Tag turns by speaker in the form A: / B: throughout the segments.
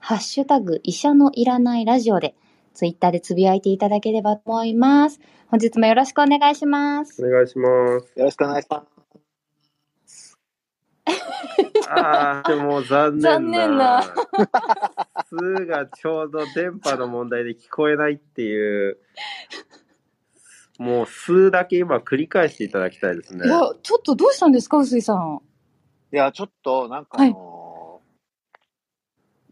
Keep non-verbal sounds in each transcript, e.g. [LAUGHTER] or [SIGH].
A: ハッシュタグ医者のいらないラジオでツイッターでつぶやいていただければと思います。本日もよろしくお願いします。
B: お願いします。
C: よろしくお願いします。
B: ああでも残念な。
A: 残念な。
B: 数がちょうど電波の問題で聞こえないっていう。もう数だけ今繰り返していただきたいですね。
A: いや、ちょっとどうしたんですか、臼井さん。
C: いや、ちょっと、なんかあのー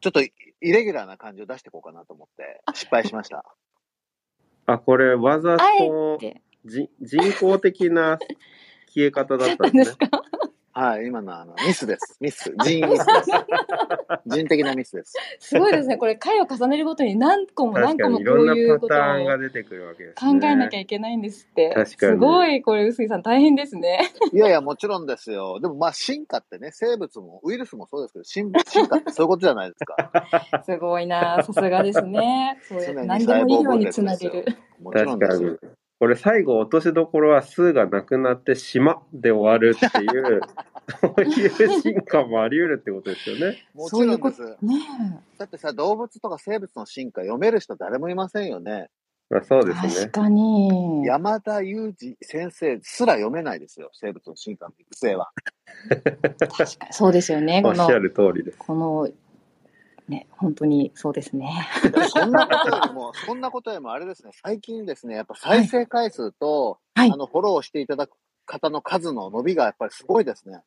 C: ちょっとイレギュラーな感じを出していこうかなと思って、失敗しました。
B: あこれわざ
A: あ
B: と。じ人工的な消え方だったんですね
A: 何ですか
C: はい、今のあの、ミスです。ミス。人ミスです。人的なミスです。
A: すごいですね。これ、回を重ねるごとに何個も何個もこ
B: にいろんな
A: ういうこと
B: パターン
A: を
B: が出てくるわけです
A: 考
B: ね
A: えなきゃいけないんですって。
B: 確かに
A: すごい、これ、臼井さん大変ですね。
C: いやいや、もちろんですよ。でもまあ、進化ってね、生物も、ウイルスもそうですけど、進進化ってそういうことじゃないですか。[LAUGHS]
A: すごいなさすがですね。そう何でも医療につなげる。
C: もちろんですよ
B: 確かに。これ最後落としどころは数がなくなって島で終わるっていう、[LAUGHS] そういう進化もあり得るってことですよね。
C: もちろんです。
A: ね
C: だってさ、動物とか生物の進化読める人誰もいませんよね。
B: まあそうで
A: 確
B: すね。
A: かに。
C: 山田裕二先生すら読めないですよ。生物の進化の育成は。
A: 確かに。そうですよね。こ [LAUGHS] の
B: おっしゃ、る通りです。
A: この、ね、本当にそうですね。
C: そんなことよりも、[LAUGHS] そんなことよりもあれですね、最近ですね、やっぱ再生回数と、
A: はい
C: あの、フォローしていただく方の数の伸びがやっぱりすごいですね。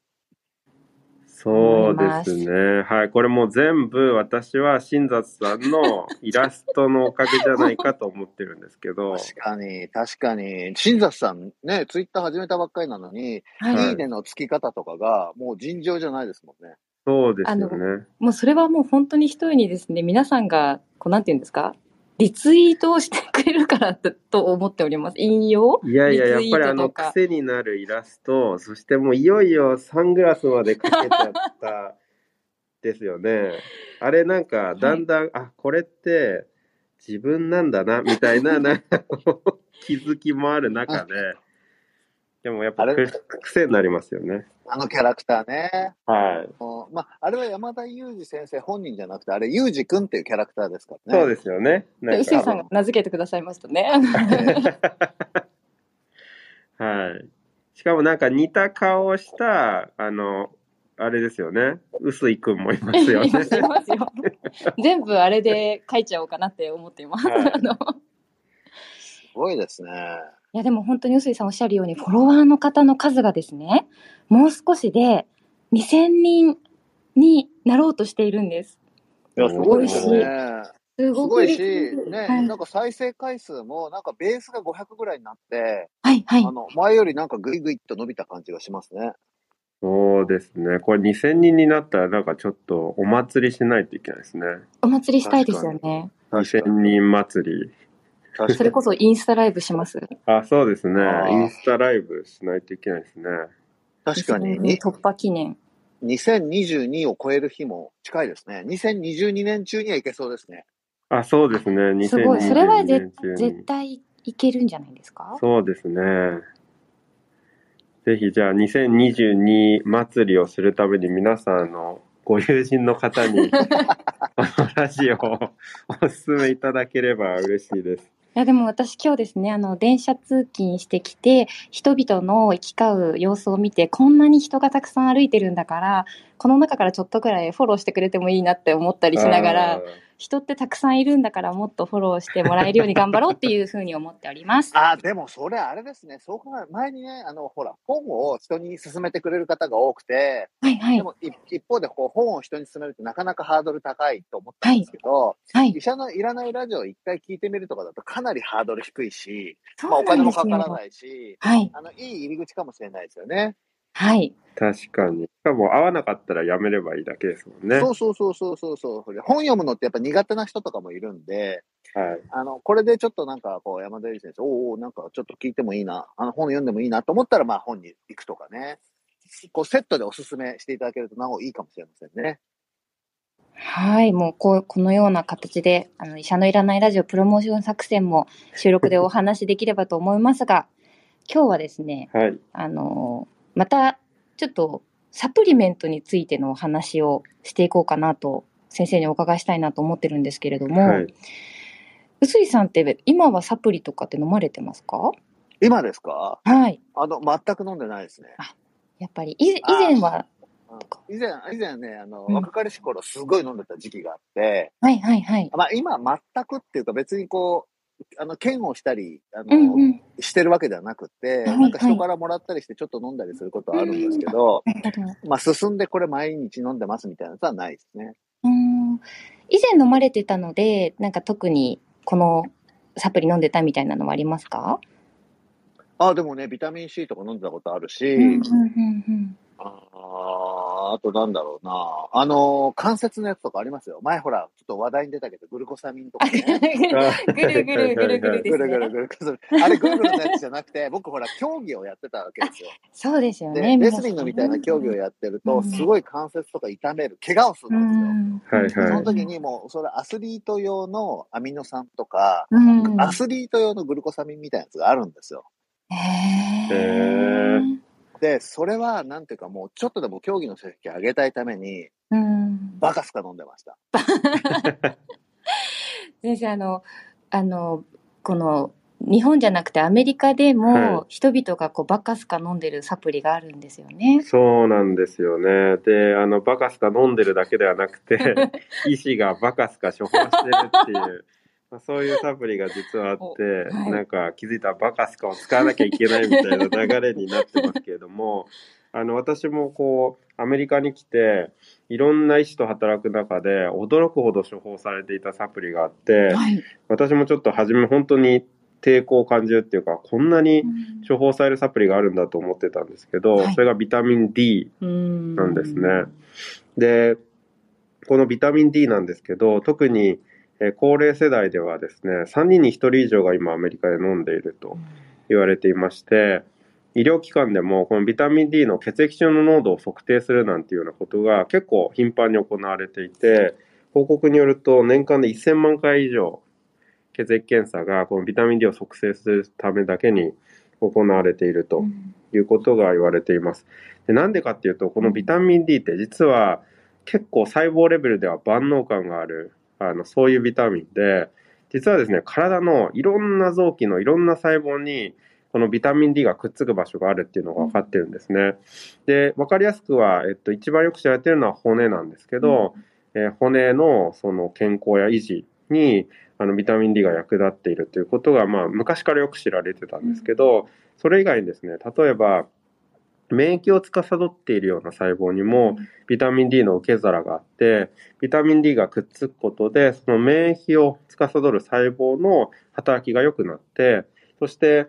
B: そうですね。はい。これもう全部私は新雑さんのイラストのおかげじゃないかと思ってるんですけど。
C: 確かに、確かに。新雑さんね、ツイッター始めたばっかりなのに、
A: はい。
C: いいねの付き方とかが、もう尋常じゃないですもんね。
B: そうですね。
A: もうそれはもう本当に一重にですね、皆さんが、こうなんていうんですか？リツイートをしてくれるからだと思っております。引用？
B: いやいや、やっぱりあの癖になるイラスト、そしてもういよいよサングラスまでかけちゃったですよね。[LAUGHS] あれなんかだんだん、あ、これって自分なんだな、みたいななんか気づきもある中で、でもやっぱ癖になりますよね。
C: あのキャラクターね。
B: はい。
C: まあ、あれは山田裕二先生本人じゃなくて、あれ、裕二くんっていうキャラクターですからね。
B: そうですよね。
A: 臼井
B: か
A: さんが名付けてくださいましたね。[LAUGHS]
B: はい。しかもなんか似た顔をした、あの、あれですよね。臼井くんもいますよね。
A: いますいますよ。全部あれで書いちゃおうかなって思っています。
B: はい [LAUGHS]
C: すごいですね。
A: いやでも本当に臼井さんおっしゃるようにフォロワーの方の数がですね、もう少しで2000人になろうとしているんです。
C: いや、すごいですごいし、
A: です
C: ね、
A: はい
C: なんか再生回数も、なんかベースが500ぐらいになって、
A: はいはい
C: あ。の、前よりなんかグイグイっと伸びた感じがしますね。
B: そうですね。これ2000人になったらなんかちょっとお祭りしないといけないですね。
A: お祭りしたいですよね。
B: 2000人祭り。
C: 確
A: それこそインスタライブします？
B: あ、そうですねインスタライブしないといけないですね。
C: 確かにに、
A: 突破記念。
C: 2022を超える日も近いですね。2022年中にはいけそうですね。
B: あ、そうですね。
A: すごい。それは
B: 2022
A: ぜ
B: 年中に
A: 絶対いけるんじゃないですか？
B: そうですね。ぜひじゃあ2022祭りをするために皆さんあのご友人の方に [LAUGHS] このラジオをお勧めいただければ嬉しいです。
A: いやでも私今日ですね、あの、電車通勤してきて、人々の行き交う様子を見て、こんなに人がたくさん歩いてるんだから、この中からちょっとくらいフォローしてくれてもいいなって思ったりしなが
B: あ
A: ら、人ってたくさんいるんだからもっとフォローしてもらえるように頑張ろうっていうふうに思っております。
C: あ、でもそれあれですね。そう考え、前にね、あの、ほら、本を人に勧めてくれる方が多くて、
A: はいはい。
C: でも一一方でこう本を人に勧めるってなかなかハードル高いと思ったんですけど、
A: はい
C: 医。者のいらないラジオを一回聞いてみるとかだとかなりハードル低いし、まあお金もか。からないし、
A: はい。
C: あの、いい入り口かもしれないですよね。
A: はい。
B: 確かに。しかも合わなかったらやめればいいだけですもんね。
C: そうそうそうそうそうそう。本読むのってやっぱ苦手な人とかもいるんで、
B: はい。
C: あの、これでちょっとなんか、こう、山田裕二先生、おうおうなんかちょっと聞いてもいいな、あの、本読んでもいいなと思ったら、まあ、本に行くとかね。こう、セットでおすすめしていただけると、なおいいかもしれませんね。
A: はい。もう、こう、このような形で、あの、医者のいらないラジオプロモーション作戦も収録でお話しできればと思いますが、今日はですね、
B: はい。
A: あの、また、ちょっと、サプリメントについてのお話をしていこうかなと、先生にお伺いしたいなと思ってるんですけれども、
B: はい。
A: 臼井さんって今はサプリとかって飲まれてますか？
C: 今ですか？
A: はい。
C: あの、全く飲んでないですね。
A: やっぱり、以以前は、
C: うん以前、以前ね、あの、
A: うん
C: 若かりし頃すごい飲んでた時期があって、
A: はいはいはい。
C: まあ今全くっていうか別にこう、あの、剣をしたり、あの、
A: うんうん。
C: してるわけではなくて、
A: はい
C: なんか人からもらったりしてちょっと飲んだりすることはあるんですけ
A: ど。
C: まあ進んでこれ毎日飲んでますみたいなやつはないですね。
A: うーん以前飲まれてたので、なんか特にこのサプリ飲んでたみたいなのはありますか？
C: あ、でもね、ビタミン C とか飲んでたことあるし、
A: うんうんうん
C: あーあとなんだろうな。あの、関節のやつとかありますよ。前ほら、ちょっと話題に出たけど、グルコサミンとかね。
A: うん。ぐるぐるぐるぐるです
C: ぐるぐる
A: ね。
C: ぐるぐる。あれ、ぐるぐるのやつじゃなくて、僕ほら、競技をやってたわけですよ。
A: そうですよ
C: で、
A: ね。
C: レスリングみたいな競技をやってると、
A: うん
C: すごい関節とか痛める、怪我をす
A: う
C: るんですよ。
A: ん。
B: はいはい
C: その時にもう、それアスリート用のアミノ酸とか、
A: うん。
C: アスリート用のグルコサミンみたいなやつがあるんですよ。
A: へ
B: へ
A: ー
C: で、それは、なんていうかもう、ちょっとでも競技の成績上げたいために、
A: うん。
C: バカスカ飲んでました。[LAUGHS]
A: 先生、あの、あの、この、日本じゃなくてアメリカでも
B: は
A: 人々がこうバカスカ飲んでるサプリがあるんですよね。
B: そうなんですよね。で、あの、バカスカ飲んでるだけではなくて、[LAUGHS] 医師がバカスカ処方してるっていう、まあ、そういうサプリが実はあって、
A: おはい
B: なんか気づいたらバカスカを使わなきゃいけないみたいな流れになってますけれども、あの、私もこう、アメリカに来て、いろんな医師と働く中で、驚くほど処方されていたサプリがあって、
A: はい。
B: 私もちょっと初め本当に抵抗を感じるっていうか、こんなに処方されるサプリがあるんだと思ってたんですけど、
A: はい
B: それがビタミン D
A: うん
B: なんですね。で、このビタミン D なんですけど、特にえー高齢世代ではですね、3人に1人以上が今アメリカで飲んでいると言われていまして、医療機関でもこのビタミン D の血液中の濃度を測定するなんていうようなことが結構頻繁に行われていて、報告によると年間で1000万回以上血液検査がこのビタミン D を測定するためだけに行われていると
A: うん
B: いうことが言われています。でなんでかっていうと、このビタミン D って実は結構細胞レベルでは万能感がある、あの、そういうビタミンで、実はですね、体のいろんな臓器のいろんな細胞に、このビタミン D がくっつく場所があるっていうのが分かってるんですね。で、分かりやすくは、えっと、一番よく知られてるのは骨なんですけど、えー骨のその健康や維持に、あの、ビタミン D が役立っているということが、まあ、昔からよく知られてたんですけど、それ以外にですね、例えば、免疫を司っているような細胞にも、ビタミン D の受け皿があって、ビタミン D がくっつくことで、その免疫を司る細胞の働きが良くなって、そして、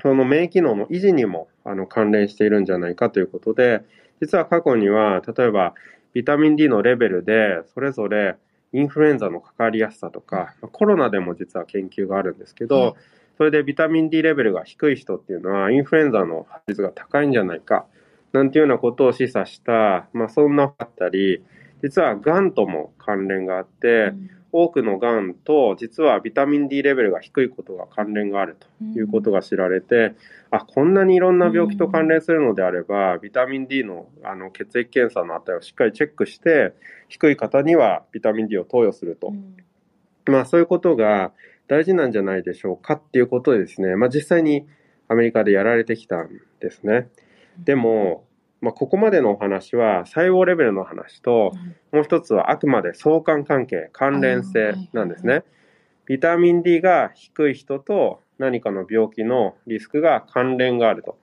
B: その免疫機能の維持にもあの関連しているんじゃないかということで、実は過去には、例えば、ビタミン D のレベルで、それぞれインフルエンザのかかりやすさとか、まあコロナでも実は研究があるんですけど、
A: はい
B: それでビタミン D レベルが低い人っていうのは、インフルエンザの発率が高いんじゃないか、なんていうようなことを示唆した、まあそんなあったり、実はがんとも関連があって、多くのがんと実はビタミン D レベルが低いことが関連があるということが知られて、あこんなにいろんな病気と関連するのであれば、ビタミン D のあの血液検査の値をしっかりチェックして低い方にはビタミン D を投与すると、まあそういうことが大事なんじゃないでしょうかっていうことでですね、まあ実際にアメリカでやられてきたんですね。でも、まあ、ここまでのお話は細胞レベルの話と、もう一つはあくまで相関関係、関連性なんですね。ビタミン D が低い人と何かの病気のリスクが関連があると。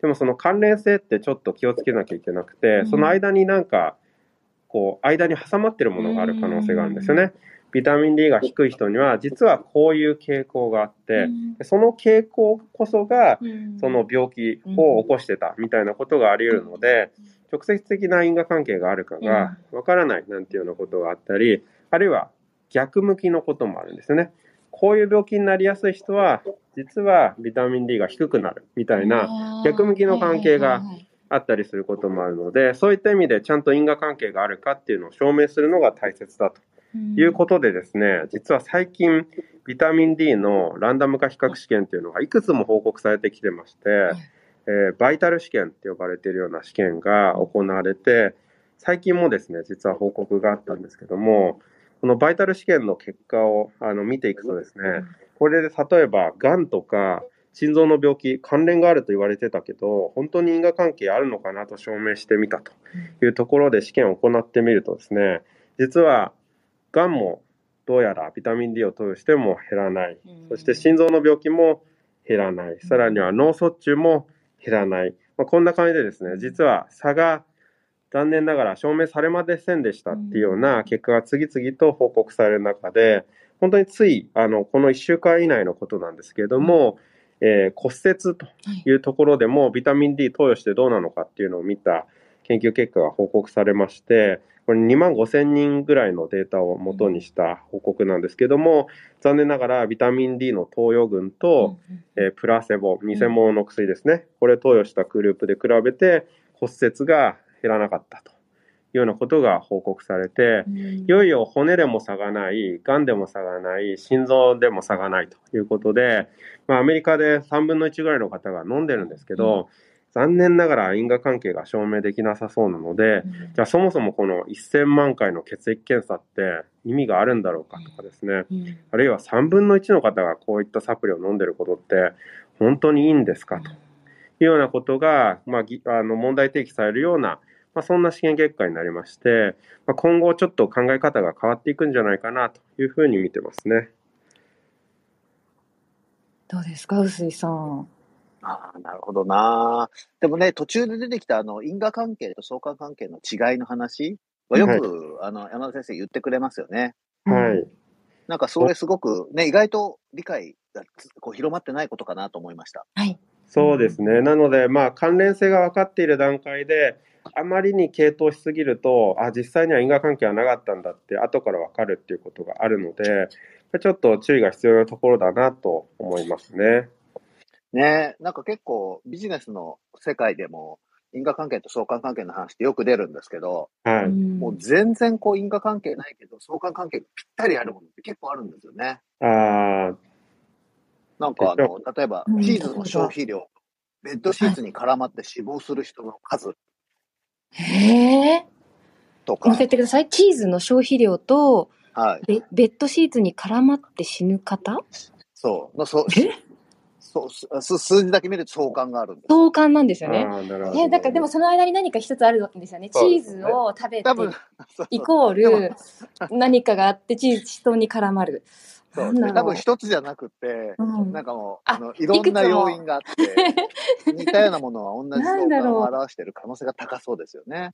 B: でもその関連性ってちょっと気をつけなきゃいけなくて、その間になんか、こう、間に挟まってるものがある可能性があるんですよね。ビタミン D が低い人には実はこういう傾向があって、その傾向こそがその病気を起こしてたみたいなことがあり得るので、直接的な因果関係があるかがわからないなんていうようなことがあったり、あるいは逆向きのこともあるんですよね。こういう病気になりやすい人は、実はビタミン D が低くなるみたいな逆向きの関係があったりすることもあるので、そういった意味でちゃんと因果関係があるかっていうのを証明するのが大切だということでですね、実は最近ビタミン D のランダム化比較試験っていうのがいくつも報告されてきてまして、えーバイタル試験って呼ばれているような試験が行われて、最近もですね、実は報告があったんですけども、このバイタル試験の結果をあの見ていくとですね、これで例えば、がんとか心臓の病気、関連があると言われてたけど、本当に因果関係あるのかなと証明してみたというところで試験を行ってみるとですね、実は、がんもどうやらビタミン D を投与しても減らない。そして心臓の病気も減らない。さらには脳卒中も減らない。まあ、こんな感じでですね、実は差が残念ながら証明されませんでしたっていうような結果が次々と報告される中で、本当につい、あの、この1週間以内のことなんですけれども、えー骨折というところでもビタミン D 投与してどうなのかっていうのを見た研究結果が報告されまして、これ2万5千人ぐらいのデータを元にした報告なんですけども、残念ながらビタミン D の投与群と、えープラセボ、偽物の薬ですね、これ投与したグループで比べて骨折が減らなかったと。いうようなことが報告されて、いよいよ骨でも差がない、がんでも差がない、心臓でも差がないということで、まあ、アメリカで3分の1ぐらいの方が飲んでるんですけど、残念ながら因果関係が証明できなさそうなので、じゃあそもそもこの1000万回の血液検査って意味があるんだろうかとかですね、あるいは3分の1の方がこういったサプリを飲んでることって本当にいいんですかというようなことが、まあ、ぎあの問題提起されるような、まあ、そんな試験結果になりまして、まあ、今後ちょっと考え方が変わっていくんじゃないかなというふうに見てますね。
A: どうですか、臼井さん。
C: ああ、なるほどな。でもね、途中で出てきたあの因果関係と相関関係の違いの話はよく、あの山田先生言ってくれますよね。
B: はい。
C: なんかそれすごくね、意外と理解がつこう広まってないことかなと思いました。
A: はい。
B: そうですね。なので、まあ、関連性が分かっている段階で、あまりに傾倒しすぎると、あ、実際には因果関係はなかったんだって、後から分かるっていうことがあるので、ちょっと注意が必要なところだなと思いますね。
C: ね。なんか結構ビジネスの世界でも因果関係と相関関係の話ってよく出るんですけど、
B: はい。
C: もう全然こう因果関係ないけど相関関係がぴったりあるものって結構あるんですよね。
B: ああ、
C: なんかあの、例えば
A: うん。
C: チーズの消費量、ベッドシーツに絡まって死亡する人の数。
A: へえ。
C: とか。
A: もう一回、言ってください。チーズの消費量と
C: はい、
A: ベベッドシーツに絡まって死ぬ方？
C: そう、のそう。
A: え？
C: そうす数字だけ見ると相関があるんです。
A: 相関なんですよね。
B: あーなるほど。
A: え、だからでもその間に何か一つあるんですよね。チーズを食べて [LAUGHS] イコール何かがあってチーズ人に絡まる。
C: そう
A: なんだろう
C: 多分一つじゃなくて、
A: うん
C: なんかもう、
A: あ
C: あのいろんな要因があって、似たようなものは同じ相関を表している可能性が高そうですよね。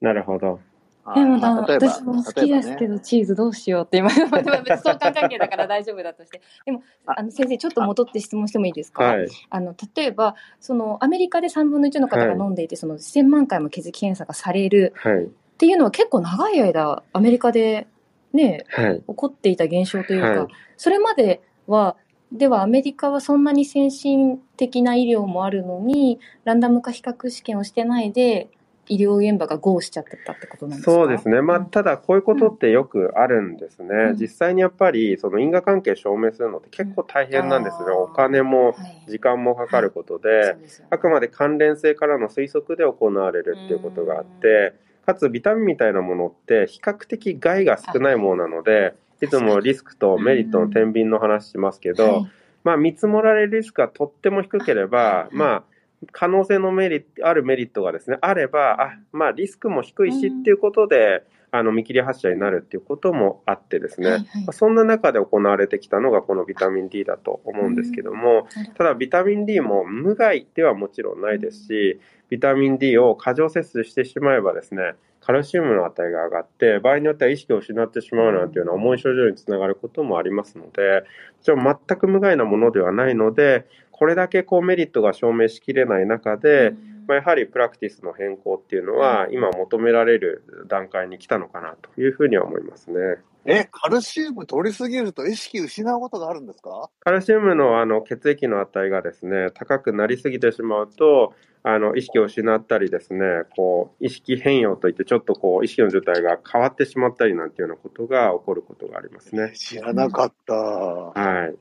B: なるほど。
C: はい
A: でもな、
C: まあ
A: 私も好きですけど、チーズどうしようって今、相関関係だから大丈夫だとして。[LAUGHS] でも、
C: あ
A: あの先生、ちょっと戻って質問してもいいですか、
B: はい。
A: あの例えば、そのアメリカで3分の1の方が飲んでいて、その1000万回も血液検査がされる
B: はい。
A: っていうのは結構長い間、アメリカでね、
B: はい。
A: 起こっていた現象というか、
B: はい
A: それまでは、ではアメリカはそんなに先進的な医療もあるのに、ランダム化比較試験をしてないで、医療現場がゴーしちゃってたってことなんですか？
B: そうですね。まあ、
A: うん。
B: ただ、こういうことってよくあるんですね。
A: うん。
B: 実際にやっぱり、その因果関係証明するのって結構大変なんですよね。
A: うん
B: お金も
A: はい。
B: 時間もかかること
A: そ
B: で
A: う、ですよね。
B: あくまで関連性からの推測で行われるっていうことがあって、かつビタミンみたいなものって比較的害が少ないものなので、いつもリスクとメリットの天秤の話しますけど、
A: はい
B: まあ見積もられるリスクがとっても低ければ、
A: い
B: まあ可能性のメリット、あるメリットがですね、あれば、あ、まあリスクも低いしっていうことで、あの見切り発車になるっていうこともあってですね、
A: はいはい。
B: まあそんな中で行われてきたのがこのビタミン D だと思うんですけども、ただビタミン D も無害ではもちろんないですし、ビタミン D を過剰摂取してしまえばですね、カルシウムの値が上がって、場合によっては意識を失ってしまうなんていうような重い症状につながることもありますので、全く無害なものではないので、これだけこうメリットが証明しきれない中で、まあ、やはりプラクティスの変更っていうのは今求められる段階に来たのかなというふうには思いますね。
C: え、カルシウム取りすぎると意識失うことがあるんですか？
B: カルシウムのあの血液の値がですね、高くなりすぎてしまうと、あの意識を失ったりですね、こう意識変容といってちょっとこう意識の状態が変わってしまったりなんていうようなことが起こることがありますね。
C: 知らなかった。
B: はい。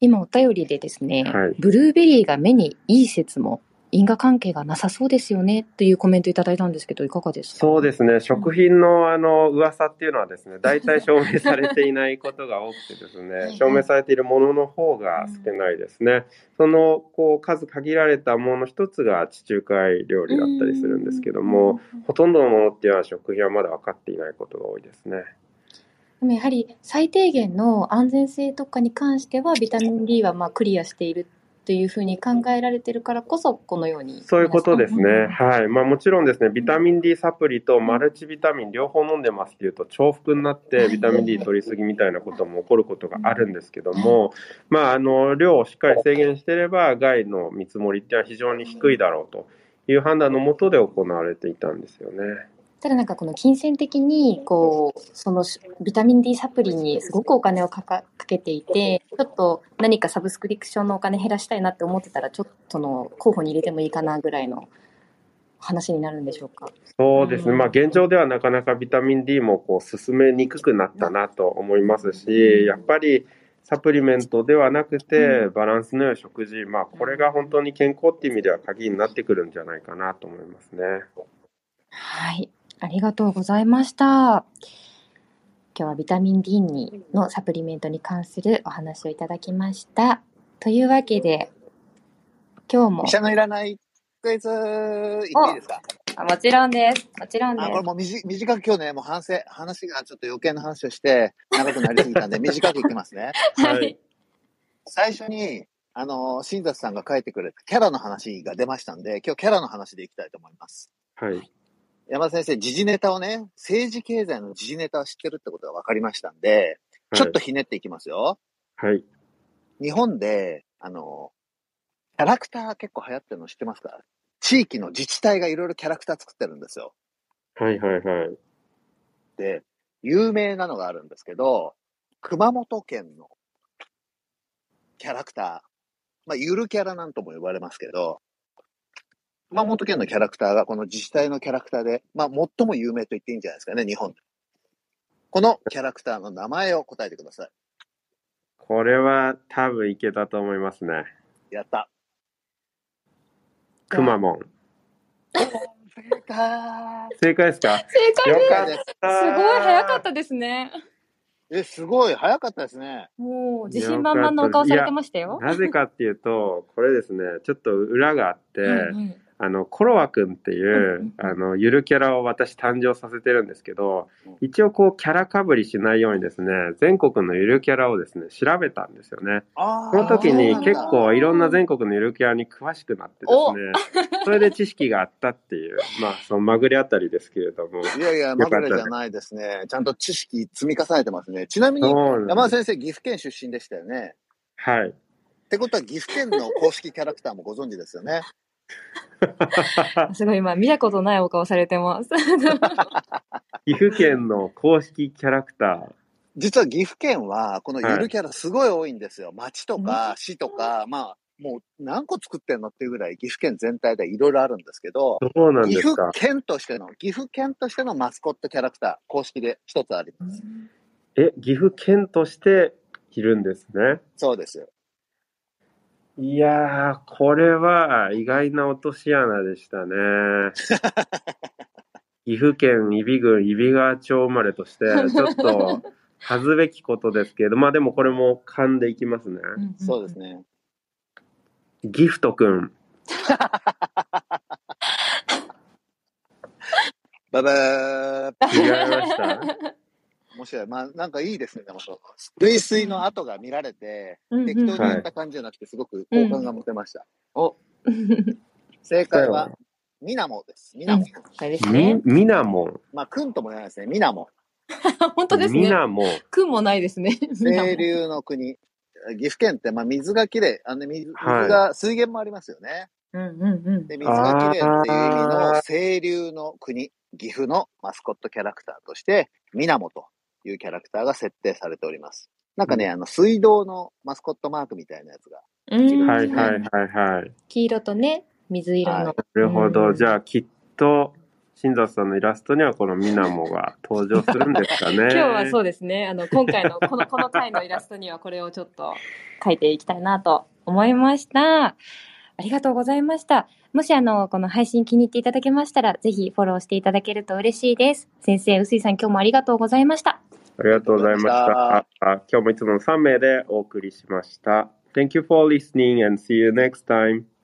A: 今お便りでですね、
B: はい。
A: ブルーベリーが目にいい説も因果関係がなさそうですよねというコメントいただいたんですけどいかがですか？
B: そうですね、食品のあの噂っていうのはですね、大体証明されていないことが多くてですね、証明されているものの方が少ないですね。そのこう数限られたものの一つが地中海料理だったりするんですけども、ほとんどのものっていうのは食品はまだ分かっていないことが多いですね。
A: でもやはり最低限の安全性とかに関してはビタミン D はまあクリアしているというふうに考えられてるからこそこのように
B: そういうことですね。
A: うん
B: はい。まあもちろんですね、ビタミン D サプリとマルチビタミン両方飲んでますっていうと重複になってビタミン D 取りすぎみたいなことも起こることがあるんですけども、まああの量をしっかり制限していれば害の見積もりっていうのは非常に低いだろうという判断のもとで行われていたんですよね。
A: ただなんかこの金銭的にこうそのビタミン D サプリにすごくお金をかかかけていてちょっと何かサブスクリプションのお金減らしたいなって思ってたらちょっとその候補に入れてもいいかなぐらいの話になるんでしょうか？
B: そうですね、
A: うん。
B: まあ、現状ではなかなかビタミン D もこう進めにくくなったなと思いますし、やっぱりサプリメントではなくて、バランスの良い食事、まあ、これが本当に健康っていう意味では鍵になってくるんじゃないかなと思いますね。
A: はい、ありがとうございました。今日はビタミン D にのサプリメントに関するお話をいただきました。というわけで、今日も
C: 医、者のいらないクイズ言っていいですか？
A: あもちろんです。もちろんで
C: あ、これもう短短く今日ね、もう反省、話がちょっと余計な話をして、長くなりすぎたんで、[LAUGHS] 短くいきますね。
A: す。
B: は
A: はいい。
C: 最初に、あの、新雑さんが書いてくれたキャラの話が出ましたんで、今日キャラの話でいきたいと思います。
B: はい。
C: 山田先生、時事ネタをね、政治経済の時事ネタを知ってるってことが分かりましたんで、ちょっとひねっていきますよ。
B: はい。
C: 日本で、あの、キャラクター結構流行ってるの知ってますか？地域の自治体がいろいろキャラクター作ってるんですよ。
B: はい。はい。はい。
C: で、有名なのがあるんですけど、熊本県のキャラクター、まあ、ゆるキャラなんとも呼ばれますけど、熊本県のキャラクターがこの自治体のキャラクターで、まあ、最も有名と言っていいんじゃないですかね、日本で。このキャラクターの名前を答えてください。
B: これは多分いけたと思いますね。
C: やった。
B: くまモン。
C: 正解
B: 正解ですか？
A: 正解
B: よ
A: です。
B: かった。
A: すごい早かったですね。
C: え、すごい、早かったですね。
A: もう自信満々のお顔されてましたよ。
B: なぜかっていうと、これですね、ちょっと裏があって、
A: うんうん
B: あの、コロワくんってい
A: う
B: あの、ゆるキャラを私誕生させてるんですけど
C: うん、
B: 一応こう、キャラかぶりしないようにですね、全国のゆるキャラをですね、調べたんですよね。
C: あ
B: その時に
C: ー
B: 結構いろんな全国のゆるキャラに詳しくなってですね、[LAUGHS] それで知識があったっていう、まあ、そのまぐれあたりですけれども、
C: いやいや、まぐれじゃないですね。ちゃんと知識積み重ねてますね。ちなみに、山田先生、岐阜県出身でしたよね。
B: はい。
C: ってことは、岐阜県の公式キャラクターもご存知ですよね。[LAUGHS]
A: すごい今見たことないお顔されてます。[LAUGHS]
B: 岐阜県の公式キャラクター。
C: 実は岐阜県は、このゆるキャラすごい多いんですよ。町とか市とか、まあ、もう何個作ってんのっていうぐらい岐阜県全体でいろいろあるんですけど、
B: そうなん
C: 岐
B: ですか
C: 阜。県としての、岐阜県としてのマスコットキャラクター、公式で一つあります。
B: え、岐阜県としているんですね。
C: そうです。
B: いやー、これは意外な落とし穴でしたね。[LAUGHS] 岐阜県揖斐郡揖斐川町生まれとして、ちょっと恥ずべきことですけれど、まあでもこれも噛んでいきますね。
C: そうですね。
B: ギフトくん。[LAUGHS]
C: ババー
B: 違いました？
C: 面白い。まあ、なんかいいですね、でもそう。類推の跡が見られて、
A: うんうん
C: 適当にやった感じじゃなくて、すごく好感が持てました。
A: お
C: 正解は、みなもです。みなも。
A: これです
B: み
A: ね。、
B: みなも
C: まあ、くんとも言わないですね。みなも。[LAUGHS]
A: 本当ですね。
B: みなも
A: くんもないですね。[LAUGHS]
C: 清流の国。岐阜県って、まあ、水がきれい。あの水水
B: はい
C: が、水源もありますよね。
A: うんうんうん。
C: で、水がきれいっていう意味の
B: あ
C: 清流の国、岐阜のマスコットキャラクターとして、みなもというキャラクターが設定されております。なんかね、あの、水道のマスコットマークみたいなやつが。
A: うん
B: はいはいはいはい。
A: 黄色とね、水色の。
C: はい
B: なるほど。
A: うん
B: じゃあ、きっと、新座さんのイラストにはこのみなもが登場するんですかね。[LAUGHS]
A: 今日はそうですね。あの、今回のこの、この回のイラストにはこれをちょっと書いていきたいなと思いました。ありがとうございました。もしあの、この配信気に入っていただけましたら、ぜひフォローしていただけると嬉しいです。先生、臼井さん今日もありがとうございました。
B: ありがとうございました。今日もいつもの3名でお送りしました。Thank you for listening and see you next time.